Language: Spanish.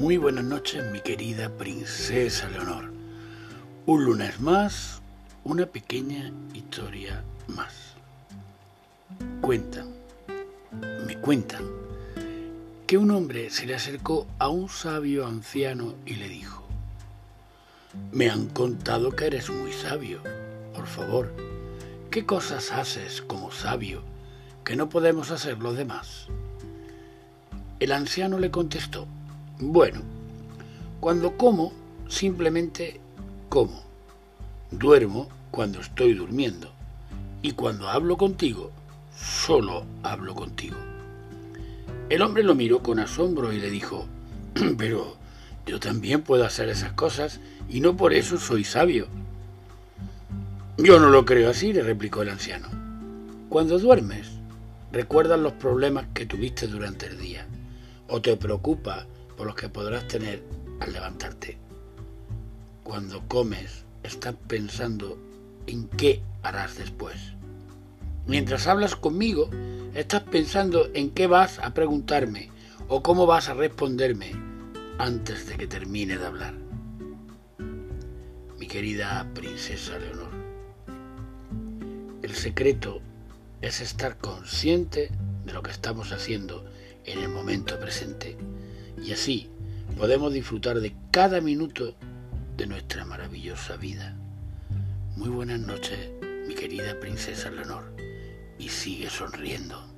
Muy buenas noches, mi querida princesa Leonor. Un lunes más, una pequeña historia más. Cuentan, me cuentan, que un hombre se le acercó a un sabio anciano y le dijo, me han contado que eres muy sabio. Por favor, ¿qué cosas haces como sabio que no podemos hacer los demás? El anciano le contestó, bueno, cuando como, simplemente como. Duermo cuando estoy durmiendo. Y cuando hablo contigo, solo hablo contigo. El hombre lo miró con asombro y le dijo, pero yo también puedo hacer esas cosas y no por eso soy sabio. Yo no lo creo así, le replicó el anciano. Cuando duermes, recuerdas los problemas que tuviste durante el día o te preocupa por los que podrás tener al levantarte. Cuando comes, estás pensando en qué harás después. Mientras hablas conmigo, estás pensando en qué vas a preguntarme o cómo vas a responderme antes de que termine de hablar. Mi querida princesa Leonor, el secreto es estar consciente de lo que estamos haciendo en el momento presente y así podemos disfrutar de cada minuto de nuestra maravillosa vida. Muy buenas noches, mi querida princesa Leonor, y sigue sonriendo.